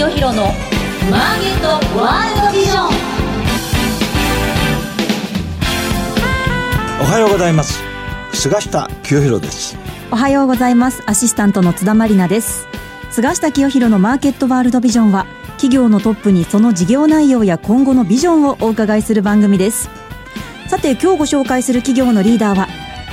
清弘のマーケットワールドビジョン。おはようございます。菅下清弘です。おはようございます。アシスタントの津田まりなです。菅下清弘のマーケットワールドビジョンは企業のトップにその事業内容や今後のビジョンをお伺いする番組です。さて今日ご紹介する企業のリーダーは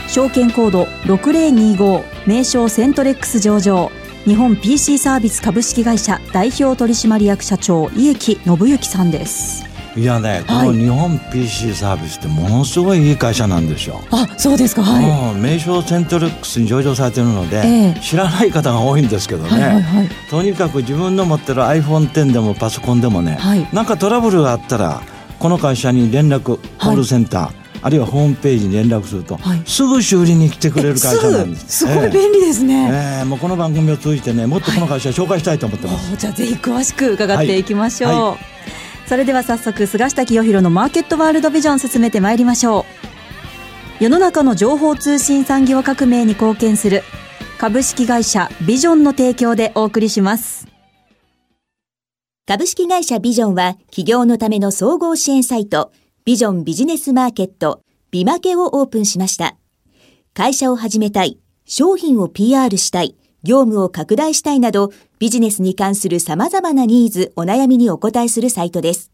証券コード6025名称セントレックス上場日本 PC サービス株式会社代表取締役社長家木信之さんです。いやね、この日本 PC サービスってものすごいいい会社なんですよ。あ、そうですか。はい。名称セントレックスに上場されてるので、えー、知らない方が多いんですけどね、はいはいはい、とにかく自分の持ってる iPhone10 でもパソコンでもね、はい、なんかトラブルがあったらこの会社に連絡コールセンター、はいあるいはホームページに連絡すると、はい、すぐ修理に来てくれる会社なんです。すごい便利ですね。えー、もうこの番組を通じてね、もっとこの会社紹介したいと思ってます。はい、じゃあぜひ詳しく伺っていきましょう。はい、それでは早速菅下清弘のマーケットワールドビジョン進めてまいりましょう。世の中の情報通信産業革命に貢献する株式会社ビジョンの提供でお送りします。株式会社ビジョンは企業のための総合支援サイトビジョンビジネスマーケット、ビマケをオープンしました。会社を始めたい、商品を PR したい、業務を拡大したいなど、ビジネスに関する様々なニーズ、お悩みにお答えするサイトです。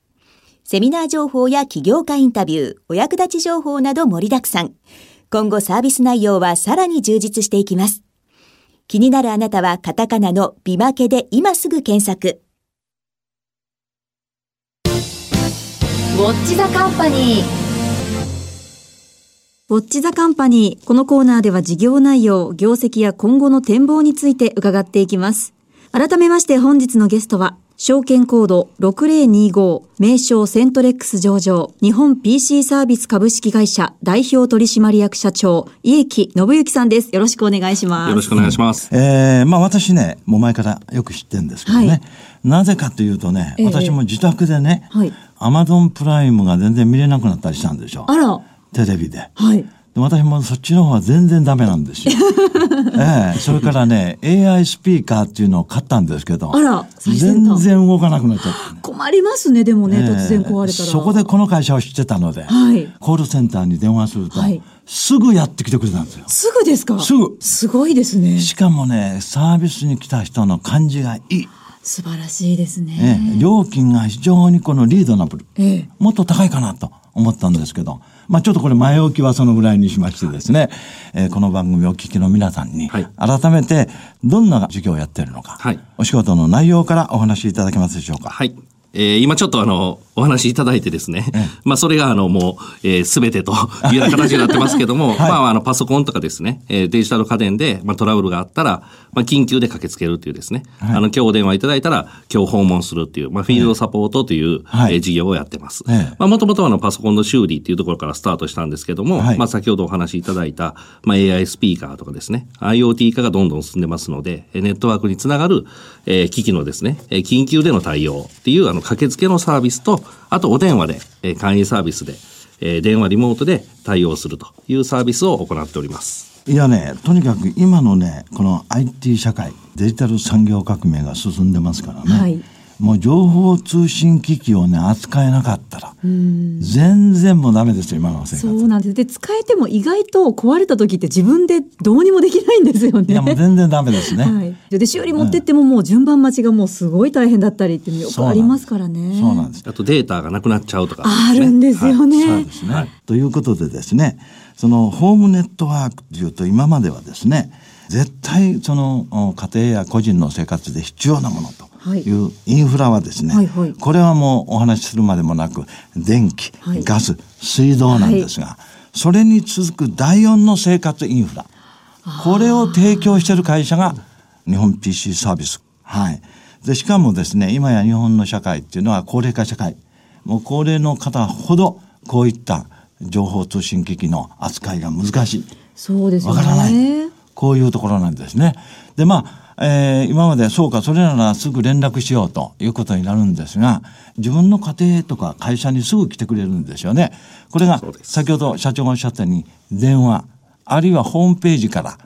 セミナー情報や起業家インタビュー、お役立ち情報など盛りだくさん。今後サービス内容はさらに充実していきます。気になるあなたはカタカナのビマケで今すぐ検索。ウォッチザカンパニーウォッチザカンパニー。このコーナーでは事業内容、業績や今後の展望について伺っていきます。改めまして本日のゲストは、証券コード6025名称セントレックス上場日本 PC サービス株式会社代表取締役社長家木信之さんです。よろしくお願いします。よろしくお願いします。えー、まあ私ね、もう前からよく知ってるんですけどね。はい、なぜかというとね、私も自宅でね、はい、アマゾンプライムが全然見れなくなったりしたんでしょ。あら。テレビで。はい。私もそっちの方は全然ダメなんですよ。ええ、それからね、AI スピーカーっていうのを買ったんですけど、あら、全然動かなくなっちゃった、ね、困りますね、でもね、え突然壊れたら。そこでこの会社を知ってたので、はい、コールセンターに電話すると、はい、すぐやってきてくれたんですよ。すぐですか？すぐ。すごいですね。しかもね、サービスに来た人の感じがいい。素晴らしいですね。ええ、料金が非常にこのリードナブル、ええ、もっと高いかなと思ったんですけど、まあちょっとこれ前置きはそのぐらいにしましてですね、えー、この番組をお聞きの皆さんに、改めてどんな授業をやっているのか、はい、お仕事の内容からお話しいただけますでしょうか。はい。えー、今ちょっとあの、お話しいただいてですね、ええ、まあそれがあのもう、えー、全てと いうような形になってますけども、はい、まああのパソコンとかですね、えー、デジタル家電で、まあ、トラブルがあったら、まあ緊急で駆けつけるっていうですね、はい、あの今日お電話いただいたら今日訪問するっていう、まあフィールドサポートという、はい、えー、事業をやってます。まあもともとあのパソコンの修理っていうところからスタートしたんですけども、はい、まあ先ほどお話しいただいた、まあ AI スピーカーとかですね、IoT 化がどんどん進んでますので、ネットワークにつながる、えー、機器のですね、緊急での対応っていうあの駆けつけのサービスと、あとお電話で、えー、簡易サービスで、えー、電話リモートで対応するというサービスを行っております。いやね、とにかく今のね、この IT 社会、デジタル産業革命が進んでますからね。はいもう情報通信機器をね扱えなかったら全然もうダメですよ今の生活。そうなんです。で使えても意外と壊れた時って自分でどうにもできないんですよね。いやもう全然ダメですね、はい、で修理持ってってももう順番待ちがもうすごい大変だったりってよくありますからね。そうなんです。あとデータがなくなっちゃうとか、ね、あるんですよね、はい、そうですね、はい、ということでですねそのホームネットワークというと今まではですね絶対その家庭や個人の生活で必要なものというインフラはですね、はいはい、これはもうお話しするまでもなく電気、はい、ガス水道なんですが、それに続く第四の生活インフラこれを提供している会社が日本 PC サービス。はい。で、しかもですね、今や日本の社会っていうのは高齢化社会。もう高齢の方ほどこういった情報通信機器の扱いが難しい。そうですね。わからない。こういうところなんですね。で、まあ、えー、今までそうかそれならすぐ連絡しようということになるんですが自分の家庭とか会社にすぐ来てくれるんですよね。これが先ほど社長がおっしゃったように電話あるいはホームページから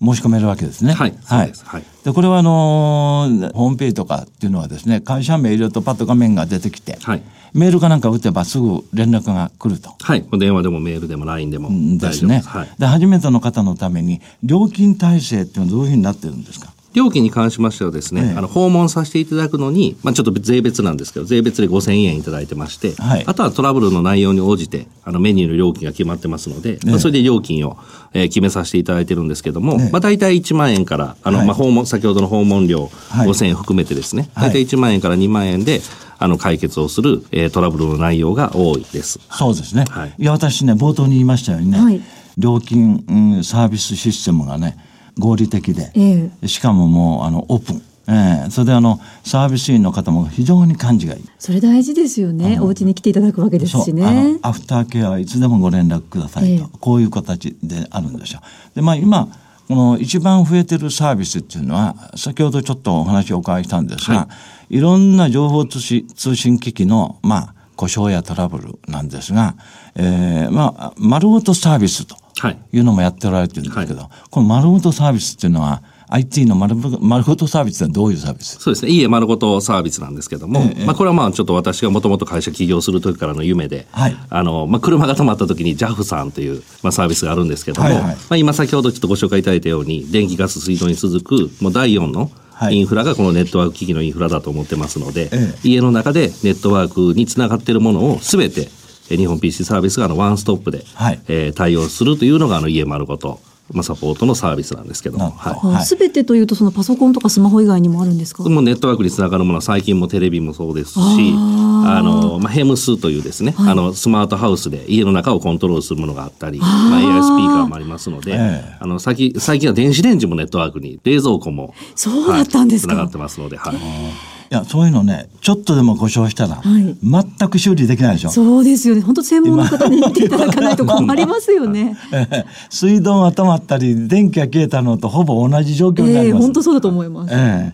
申し込めるわけですね。はい。はい。はい、で、これはあのー、ホームページとかっていうのはですね、会社名入れるとパッと画面が出てきて、はい、メールかなんか打てばすぐ連絡が来ると。はい。電話でもメールでも LINE でもですね。はい、で、初めての方のために、料金体制っていうのはどういうふうになってるんですか？料金に関しましてはですね、ええ、あの訪問させていただくのに、まあ、ちょっと税別なんですけど、税別で5000円いただいてまして、はい、あとはトラブルの内容に応じて、あのメニューの料金が決まってますので、え、まあ、それで料金を、えー、決めさせていただいてるんですけども、まあ、大体1万円から、あの、はい、まあ、訪問、先ほどの訪問料5000円含めてですね、はい、大体1万円から2万円で、あの解決をする、えー、トラブルの内容が多いです。そうですね。はい、いや私ね冒頭に言いましたようにね、はい、料金、うん、サービスシステムがね合理的で、えー、しかももうあのオープン。ええ、それであのサービス員の方も非常に感じがいい。それ大事ですよね。お家に来ていただくわけですしね。アフターケアはいつでもご連絡くださいと、えこういう形であるんですよ。でまあ今この一番増えてるサービスっていうのは先ほどちょっとお話をお伺いしたんですが、はい、いろんな情報通信機器のまあ故障やトラブルなんですが、えー、まあ丸ごとサービスとい。うのもやっておられてるんですけど、はい、この丸ごとサービスっていうのは IT の丸丸ごとサービスはどういうサービス？そうですね。いいえ丸ごとサービスなんですけども、ええ、まあこれはまあちょっと私がもともと会社起業する時からの夢で、はい、あの、まあ車が止まった時に JAF さんという、まあ、サービスがあるんですけども、はいはい、まあ今先ほどちょっとご紹介いただいたように、電気ガス水道に続く、もう第4のインフラがこのネットワーク機器のインフラだと思ってますので、え、家の中でネットワークにつながっているものをすべて日本 PC サービスがあのワンストップで、はい、えー、対応するというのがあの家丸ごと。まあ、サポートのサービスなんですけども。す、べ、てというと、そのパソコンとかスマホ以外にもあるんですか？もうネットワークにつながるものは最近もテレビもそうですし、あの、まあ、ヘムスというですね、はい、あの、スマートハウスで家の中をコントロールするものがあったり、まあ、AI スピーカーもありますので、えー、あの、最近、最近は電子レンジもネットワークに、冷蔵庫も、そうだったんですか、はい、つながってますので、はい。いやそういうのねちょっとでも故障したら、はい、全く修理できないでしょ。そうですよね。本当専門の方に見ていただかないと困りますよね。水道が止まったり電気が消えたのとほぼ同じ状況になります、えー、本当そうだと思います、えー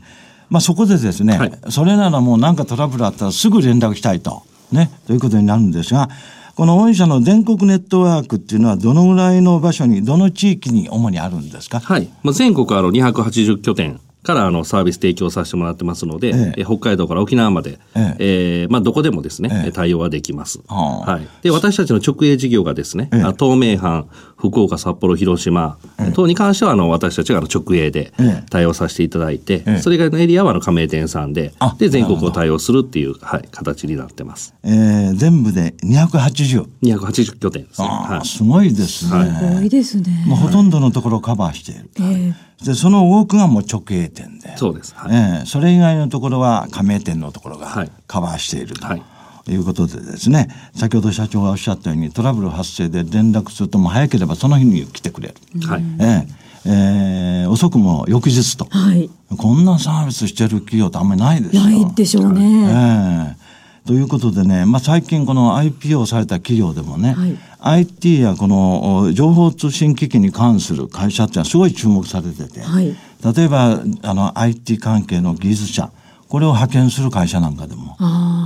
まあ、そこでですね、はい、それならもう何かトラブルあったらすぐ連絡したいと、ね、ということになるんですがこの御社の全国ネットワークっていうのはどのぐらいの場所にどの地域に主にあるんですか？はい、まあ、全国あの280拠点からあのサービス提供させてもらってますので、ええ、北海道から沖縄まで、ええ。えー、まあ、どこでもですね、ええ、対応はできます。はい、で私たちの直営事業がですね、ええ、東名阪、福岡、札幌、広島等に関してはあの私たちが直営で対応させていただいて、それ以外のエリアはあの加盟店さんでで全国を対応するっていう、はい、形になってます。えー、全部で280。280拠点ですね。はい、すごいですね。すごいですね。まあ、ほとんどのところをカバーしている。えーでその多くがもう直営店でそうです、はい、えー、それ以外のところは加盟店のところがカバーしていると。はいいうことでですね先ほど社長がおっしゃったようにトラブル発生で連絡するとも早ければその日に来てくれる、はい。えーえー、遅くも翌日と、はい、こんなサービスしてる企業ってあんまりないですよ。ないでしょうね。えーということでね、まあ、最近この IPO された企業でもね、はい、IT やこの情報通信機器に関する会社っていうのはすごい注目されてて、はい、例えばあの IT 関係の技術者これを派遣する会社なんかでも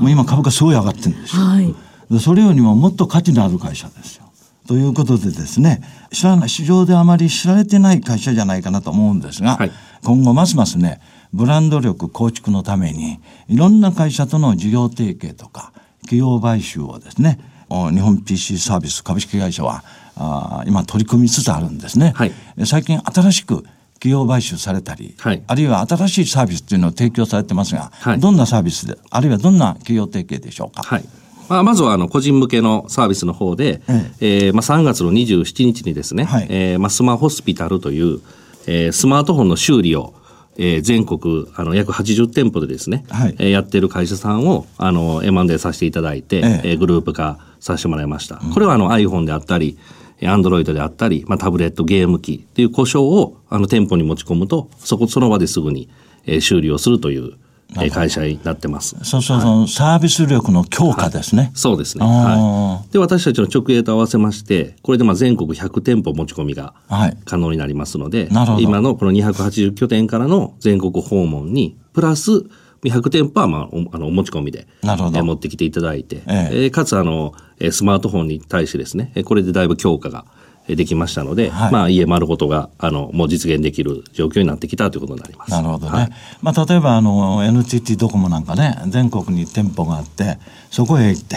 もう今株価すごい上がってるんですよ、はい、でそれよりももっと価値のある会社ですよ。ということでですね知らない市場であまり知られてない会社じゃないかなと思うんですが、はい、今後ますますねブランド力構築のためにいろんな会社との事業提携とか企業買収をですね日本 PC サービス株式会社はあ今取り組みつつあるんですね、はい、最近新しく企業買収されたり、はい、あるいは新しいサービスっていうのを提供されてますが、はい、どんなサービスであるいはどんな企業提携でしょうか？はい。まあ、まずはあの個人向けのサービスの方で、ええ。えーまあ、3月の27日にですね、はい。えーまあ、スマホスピタルという、えー、スマートフォンの修理をえー、全国あの約80店舗でですね、はい、えー、やってる会社さんをあの M&A させていただいて、ええ。ー、グループ化させてもらいました。うん、これはあの iPhone であったり、アンドロイドであったり、まあ、タブレット、ゲーム機っていう故障をあの店舗に持ち込むと、そこその場ですぐに、えー、修理をするという会社になってます。そうそうそう、はい、サービス力の強化ですね。はい、そうですね。はい。で、私たちの直営と合わせまして、これでまあ全国100店舗持ち込みが可能になりますので、はい、今のこの280拠点からの全国訪問に、プラス100店舗は、まあ、あの、お持ち込みで、なるほど。え持ってきていただいて、えええー、かつ、あの、スマートフォンに対してですね、これでだいぶ強化が、できましたので、はい、まあ家丸ごとがあのもう実現できる状況になってきたということになります。なるほどね。はい、まあ例えばあの NTT ドコモなんかね全国に店舗があってそこへ行って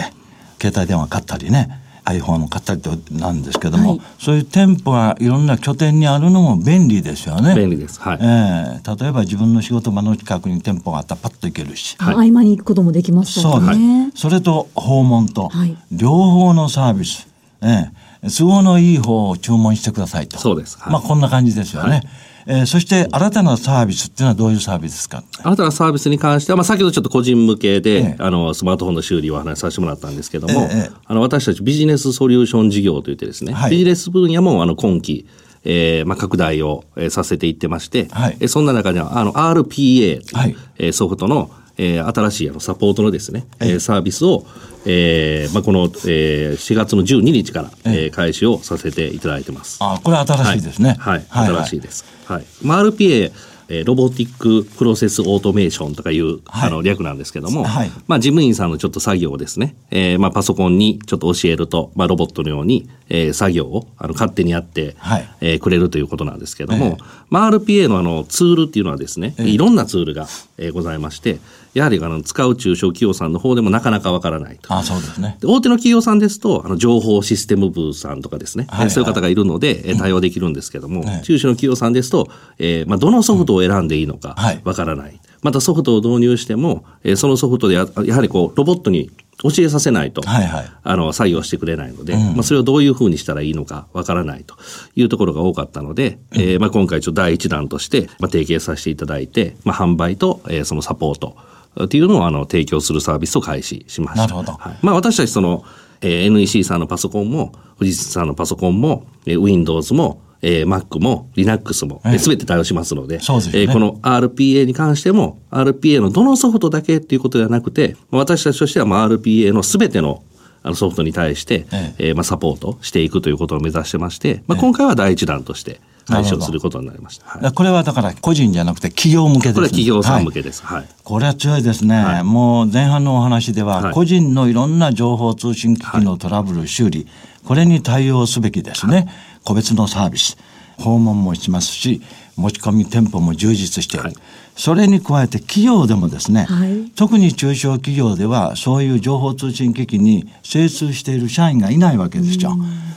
携帯電話買ったりね iPhone を買ったりとなんですけども、はい、そういう店舗がいろんな拠点にあるのも便利ですよね。便利です。はい。えー、例えば自分の仕事場の近くに店舗があったらパッと行けるし、はい、合間に行くこともできますからね。そうです。それと訪問と、両方のサービス、えー、都合のいい方を注文してくださいと。そうです。はい、まあこんな感じですよね。はいえー、そして新たなサービスっていうのはどういうサービスですか？新たなサービスに関しては、まあ、先ほどちょっと個人向けで、ええ、あのスマートフォンの修理をお話しさせてもらったんですけども、え、あの私たちビジネスソリューション事業といってですね、はい、ビジネス分野もあの今期えーまあ、拡大を、えー、させていってまして、はい、えそんな中ではあの RPA、はい。えー、ソフトの、えー、新しいあのサポートのですね、はい、えー、サービスを、えーまあ、この、えー、4月の12日から、えー、開始をさせていただいてます。あこれ新しいですね。はい、はい、新しいです。はい。まあ、RPA えー、 Robotic Process Automation とかいう、はい、あの略なんですけども、はい、まあ事務員さんのちょっと作業をですね、えー、まあパソコンにちょっと教えると、まあロボットのように、えー、作業をあの勝手にやって、はい、えー、くれるということなんですけども、えー、まあ RPA のあのツールっていうのはですね、えー、いろんなツールが、えー、ございまして、やはりあの使う中小企業さんの方でもなかなかわからないと。あそうですね。大手の企業さんですと、あの情報システム部さんとかですね、はいはい、そういう方がいるので、え対応できるんですけども、うん、中小の企業さんですと、えーまあ、どのソフトを選んでいいのかわからない。うんはい、またソフトを導入しても、えー、そのソフトでややはりこうロボットに教えさせないと、はいはい、あの作業してくれないので、うん、まあ、それをどういうふうにしたらいいのかわからないというところが多かったので、うん、えー、まあ、今回ちょっと第一弾として、まあ、提携させていただいて、まあ、販売と、えー、そのサポートっていうのをあの提供するサービスを開始しました。なるほど。はい、まあ私たちその、えー、NEC さんのパソコンも、富士さんのパソコンも、えー、Windows も、えー、Mac も Linux も、えー、全て対応しますので、そうですね、えー、この RPA に関しても、RPA のどのソフトだけっていうことではなくて、私たちとしてはまあ RPA の全てのあのソフトに対して、ええ。えー、まあ、サポートしていくということを目指してまして、まあ、今回は第一弾として、解消することになりました。はい、これはだから個人じゃなくて企業向けです、ね、これは企業さん向けです。はい。これは強いですね。はい、もう前半のお話では、個人のいろんな情報通信機器のトラブル、修理、これに対応すべきですね。個別のサービス。訪問もしますし、持ち込み店舗も充実している。はいそれに加えて企業でもですね、はい、特に中小企業ではそういう情報通信機器に精通している社員がいないわけですよ。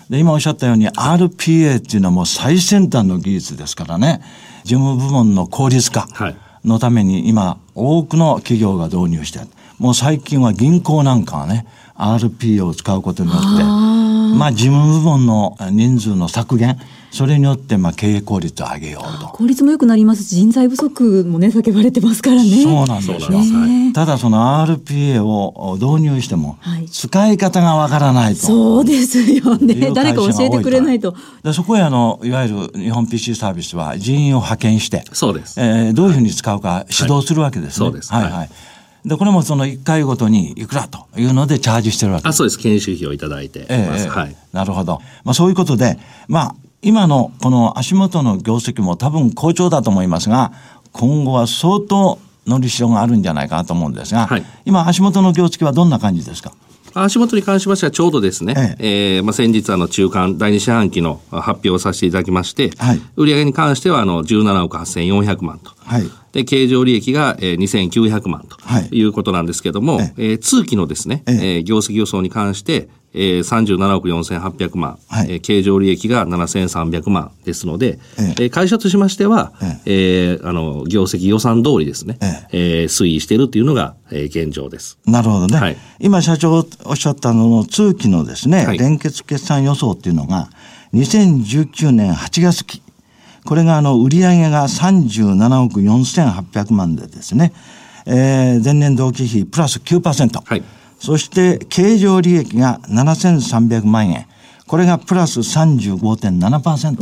で今おっしゃったように RPA っていうのはもう最先端の技術ですからね事務部門の効率化のために今多くの企業が導入してもう最近は銀行なんかはね RPA を使うことによってまあ事務部門の人数の削減それによってまあ経営効率を上げようと。効率も良くなりますし人材不足もね叫ばれてますからね。そうなんですよ、ね、ただその RPA を導入しても使い方がわからないと、そうですよね。誰か教えてくれないと。でそこへあのいわゆる日本 PC サービスは人員を派遣してそうです、えー、どういうふうに使うか指導するわけですね、はい、そうです。はい、はいで、これもその1回ごとにいくらというのでチャージしてるわけ。あそうです。研修費をいただいてえー、はい。なるほど。まあそういうことで、まあ今のこの足元の業績も多分好調だと思いますが、今後は相当のりしろがあるんじゃないかなと思うんですが、はい、今足元の業績はどんな感じですか？足元に関しましてはちょうどですね、ええ。えー、まあ、先日あの中間第二四半期の発表をさせていただきまして、はい、売上に関してはあの17億8400万と、はい、で経常利益が、えー、2900万とい。うことなんですけれども、はい、えー、通期のですね、ええ。ー、業績予想に関してえー、37億4800万、はい、えー、経常利益が7300万ですので、ええ。ー、会社としましては、ええ。ー、あの業績予算通りですね、ええ。えー、推移しているというのが、えー、現状です。なるほどね。はい、今社長おっしゃったのの通期のですね、はい、連結決算予想っていうのが2019年8月期これがあの売上が37億4800万でですね、えー、前年同期比プラス9%。はい。そして経常利益が7300万円。これがプラス35.7%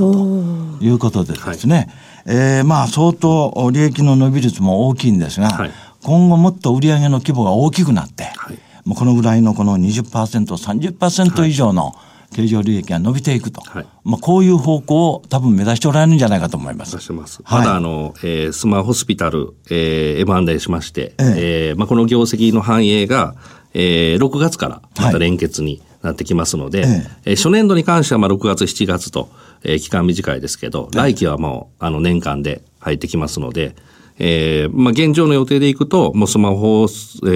ということでですね、はい、えー、まあ相当利益の伸び率も大きいんですが、はい、今後もっと売上の規模が大きくなって、はい、もうこのぐらいのこの20%、30%以上の経常利益が伸びていくと、はい、まあこういう方向を多分目指しておられるんじゃないかと思います。目指してます。まだあの、えー、スマホスピタル、えー、M&A しまして、えー、えー、まあこの業績の反映が、えー、6月からまた連結になってきますので、ええ。初年度に関してはまあ6月、7月と、えー、期間短いですけど、来期はもうあの年間で入ってきますので、えー、まあ、現状の予定でいくと、もうスマホ、え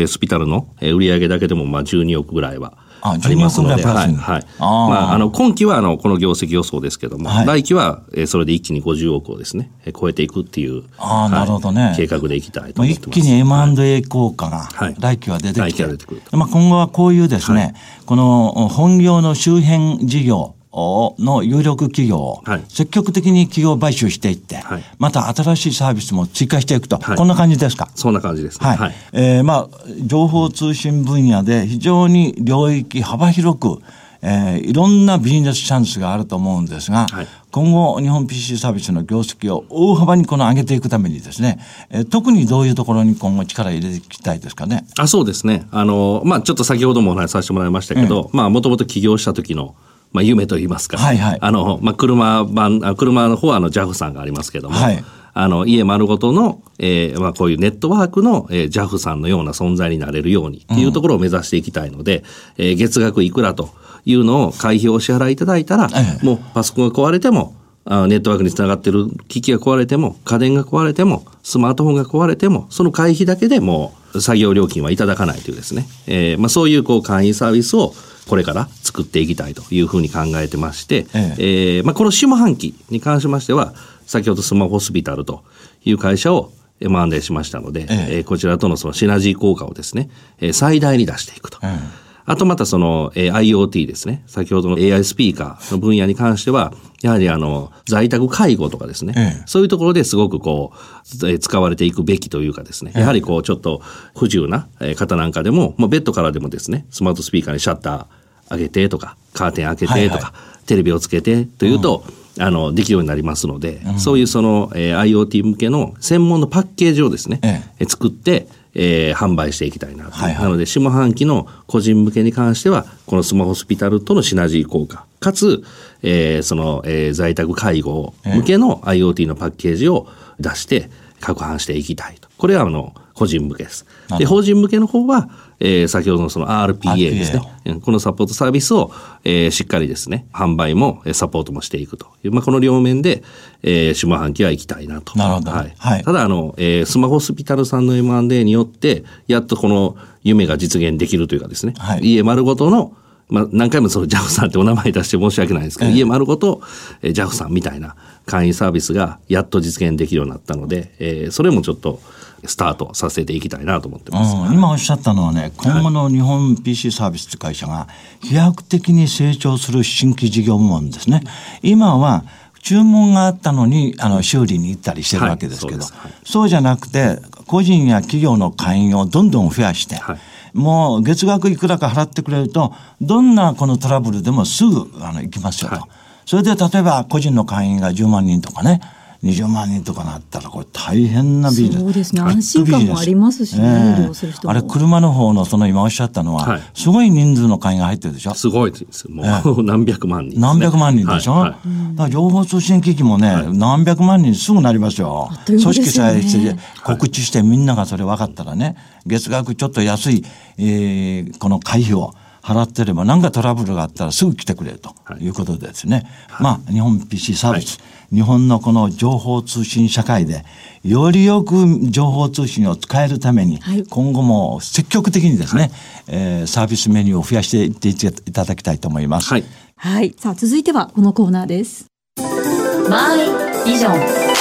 ー、スピタルの売上だけでもまあ12億ぐらいはありますので、はい、はい。あまあ、あの、今期はあの、この業績予想ですけども、はい、来期は、えー、それで一気に50億をですね、えー、超えていくっていう、ああ、なるほどね。計画でいきたいと思ってます。一気に M&A 効果が、来期は出てきて、来期は出てくる。まあ、今後はこういうですね、この本業の周辺事業、の有力企業を積極的に企業買収していって、はい、また新しいサービスも追加していくと、はい、こんな感じですか？そんな感じです、ね、はい、はい、えー、まあ、情報通信分野で非常に領域幅広くえー、いろんなビジネスチャンスがあると思うんですが、はい、今後日本 PC サービスの業績を大幅にこの上げていくためにですね、えー、特にどういうところに今後力入れていきたいですかね？あそうですね。あの、まあちょっと先ほどもお話しさせてもらいましたけど、まあもともと起業した時のまあ、夢と言いますか、はいはい、あの、まあ、車版、車の方はあの JAF さんがありますけども、はい、あの、家丸ごとの、えー、まあ、こういうネットワークの、えー、JAF さんのような存在になれるようにっていうところを目指していきたいので、うん、えー、月額いくらというのを会費をお支払いいただいたら、もうパソコンが壊れても、あネットワークにつながってる機器が壊れても、家電が壊れても、スマートフォンが壊れても、その会費だけでもう作業料金はいただかないというですね、えー、まあ、そういうこう会員サービスをこれから作っていきたいというふうに考えてまして、ええ。えー、まあ、この下半期に関しましては、先ほどスマホスピタルという会社を M&A しましたので、ええ。こちらとのそのシナジー効果をですね、え最大に出していくと。ええあとまたその、えー、IoT ですね。先ほどの AI スピーカーの分野に関しては、やはりあの、在宅介護とかですね。ええ、そういうところですごくこう、えー、使われていくべきというかですね。やはりこう、ちょっと不自由な方なんかでも、もうベッドからでもですね、スマートスピーカーにシャッター、上げてとか、カーテン開けてとか、はいはい、テレビをつけてというと、うん、あの、できるようになりますので、うん、そういうその、えー、IoT 向けの専門のパッケージをですね、ええ、作って、えー、販売していきたいなと、はいはい、なので下半期の個人向けに関してはこのスマホスピタルとのシナジー効果。かつ、えー、その、えー、在宅介護向けの IoT のパッケージを出して拡販していきたいとこれはあの個人向けです。で、法人向けの方は、えー、先ほどのその RPA ですね。このサポートサービスを、えー、しっかりですね、販売もサポートもしていくという、まあ、この両面で、えー、下半期は行きたいなと。なるほど。はい。はい、ただ、あの、えー、スマホスピタルさんの M&A によって、やっとこの夢が実現できるというかですね、はい、家丸ごとのまあ、何回もその JAF さんってお名前出して申し訳ないですけど、ええ、家丸ごと JAF さんみたいな会員サービスがやっと実現できるようになったので、えー、それもちょっとスタートさせていきたいなと思ってます、うん、今おっしゃったのはね今後の日本 PC サービスという会社が飛躍的に成長する新規事業部門ですね。今は注文があったのにあの修理に行ったりしてるわけですけど、はい。そうはい、そうじゃなくて個人や企業の会員をどんどん増やして、はいもう月額いくらか払ってくれると、どんなこのトラブルでもすぐあの行きますよと。はい、それで例えば個人の会員が10万人とかね、20万人とかなったらこれ大変なビジネス。そうですね。安心感もありますしね、えー、あれ車の方のその今おっしゃったのは、はい、すごい人数の会員が入ってるでしょ？すごいです。もう、えー、何百万人、ね、何百万人でしょ、はい。はい、だから情報通信機器もね、はい、何百万人すぐなりますよ、ね、組織さえして告知してみんながそれ分かったらね月額ちょっと安い、えー、この会費を払ってれば何かトラブルがあったらすぐ来てくれるとい。うことでですね、まあ日本 PC サービス、日本のこの情報通信社会でよりよく情報通信を使えるために、はい、今後も積極的にですね、はい、えー、サービスメニューを増やしていっていただきたいと思います。はい。はい、さあ続いてはこのコーナーです。マイビジョン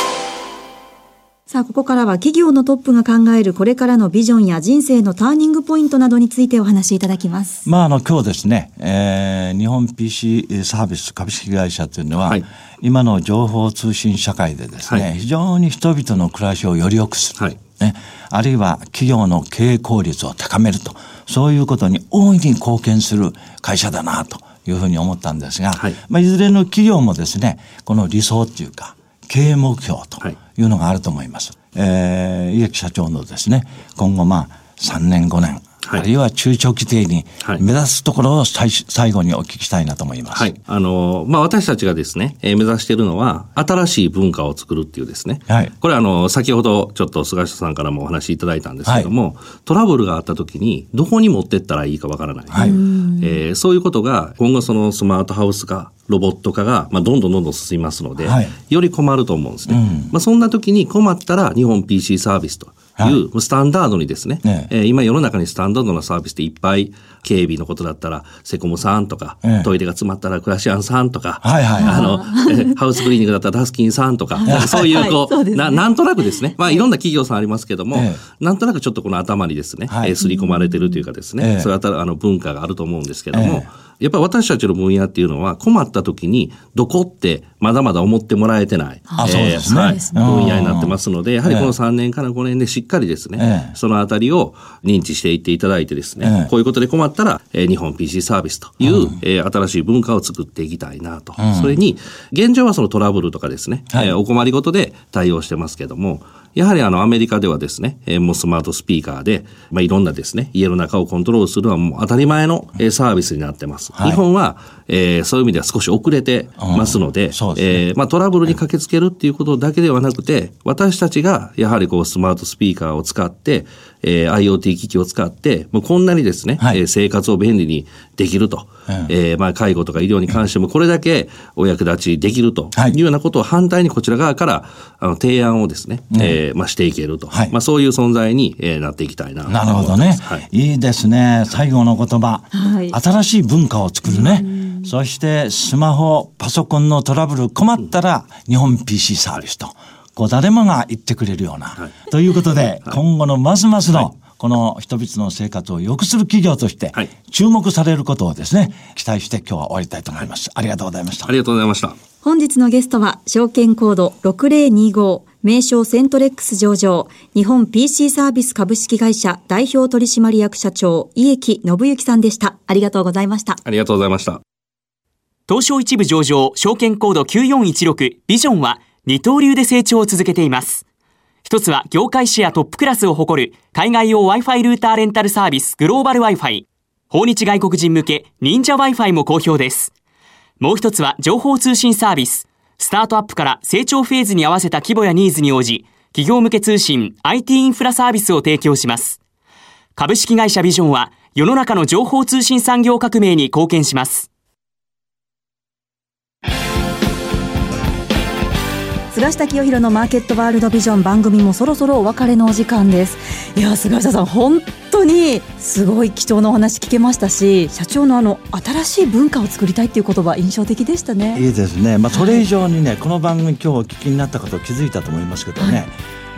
さあ、ここからは企業のトップが考えるこれからのビジョンや人生のターニングポイントなどについてお話しいただきます。まあ、あの、今日ですね、えー、日本 PC サービス株式会社というのは、はい、今の情報通信社会でですね、はい、非常に人々の暮らしをより良くする。はい。ね、あるいは企業の経営効率を高めると、そういうことに大いに貢献する会社だなというふうに思ったんですが、はい。まあ、いずれの企業もですね、この理想っていうか、経営目標というのがあると思います。はい、えー、家木社長のですね、今後まあ3年5年、はい、あるいは中長期的に目指すところを最最後にお聞きしたいなと思います。はい。あの、まあ、私たちがですね、えー、目指しているのは、新しい文化を作るっていうですね。はい。これあの、先ほどちょっと菅下さんからもお話しいただいたんですけども、はい、トラブルがあった時に、どこに持ってったらいいかわからない。はい。えー、そういうことが、今後そのスマートハウス化、ロボット化が、まあ、どんどんどんどん進みますので、はい、より困ると思うんですね。うん、まあ、そんな時に困ったら、日本 PC サービスと。いうスタンダードにですね、ねえ。ー、今世の中にスタンダードなサービスっていっぱい警備のことだったらセコムさんとか、ええ、トイレが詰まったらクラシアンさんとか、はいはい、あの ハウスクリーニングだったらダスキンさんとか、そういうこう、はい。ね、ななんとなくですね、まあいろんな企業さんありますけども、え、なんとなくちょっとこの頭にですね、はい、すり込まれてるというかですね、そういうあの文化があると思うんですけども、やっぱり私たちの分野っていうのは困った時にどこってまだまだ思ってもらえてない、あそうですね、はい、分野になってますので、やはりこの3年から5年でしっかりですね、そのあたりを認知していっていただいてですね、こういうことで困ったら、えー、日本 PC サービスという、うん、えー、新しい文化を作っていきたいなと。それに、現状はそのトラブルとかですね、はい、えー、お困りごとで対応してますけども、やはりあのアメリカではですね、えー、もうスマートスピーカーで、まあ、いろんなですね、家の中をコントロールするのはもう当たり前の、えー、サービスになってます。はい、日本は、えー、そういう意味では少し遅れてますので、うん、でね、えー、まあ、トラブルに駆けつけるっていうことだけではなくて、私たちがやはりこうスマートスピーカーを使って、えー、IoT 機器を使って、もうこんなにですね、はい、えー、生活を便利にできると、うん、えー、まあ、介護とか医療に関してもこれだけお役立ちできるとい。うようなことを反対にこちら側からあの提案をですね、うん、えー、まあ、していけると、はい、まあ、そういう存在に、えー、なっていきたいななるほどね、はい、いいですね。最後の言葉、はい、新しい文化を作るね、そしてスマホパソコンのトラブル困ったら日本 PC サービスと。こう誰もが言ってくれるような。はい、ということで、今後のますますの、この人々の生活を良くする企業として、注目されることをですね、期待して今日は終わりたいと思います。ありがとうございました。ありがとうございました。本日のゲストは、証券コード6025、名称セントレックス上場、日本 PC サービス株式会社代表取締役社長、家木信之さんでした。ありがとうございました。ありがとうございました。東証一部上場、証券コード9416、ビジョンは、二刀流で成長を続けています。一つは業界シェアトップクラスを誇る海外用 Wi-Fi ルーターレンタルサービスグローバル Wi-Fi。訪日外国人向け忍者 Wi-Fi も好評です。もう一つは情報通信サービス。スタートアップから成長フェーズに合わせた規模やニーズに応じ、企業向け通信 IT インフラサービスを提供します。株式会社ビジョンは世の中の情報通信産業革命に貢献します。菅下清弘のマーケットワールドビジョン番組もそろそろお別れのお時間です。いや菅下さん本当にすごい貴重なお話聞けましたし社長のあの新しい文化を作りたいっていう言葉印象的でしたね。いいですね。まあそれ以上にね、はい、この番組今日お聞きになった方気づいたと思いますけどね、はい。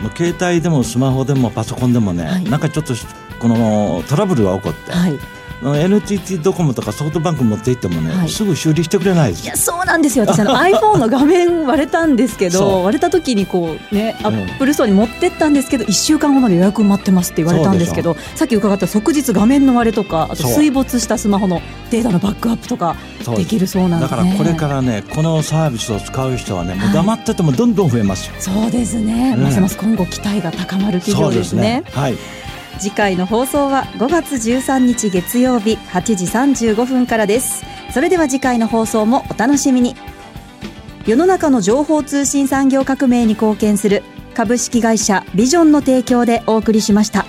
もう携帯でもスマホでもパソコンでもね、はい、なんかちょっとこのトラブルが起こって、はい、NTT ドコモとかソフトバンク持って行ってもね、はい、すぐ修理してくれないです。いやそうなんですよ。私あの iPhone の画面割れたんですけど割れた時にこうね Apple Store に持ってったんですけど1週間後まで予約待ってますって言われたんですけどさっき伺った即日画面の割れとかあと水没したスマホのデータのバックアップとかできるそうなんで、ね、だからこれからねこのサービスを使う人はねもう黙っててもどんどん増えますよ、はい、そうですね、うん、ますます今後期待が高まる企業ですね。すね。はい次回の放送は5月13日月曜日8時35分からです。それでは次回の放送もお楽しみに。世の中の情報通信産業革命に貢献する株式会社ビジョンの提供でお送りしました。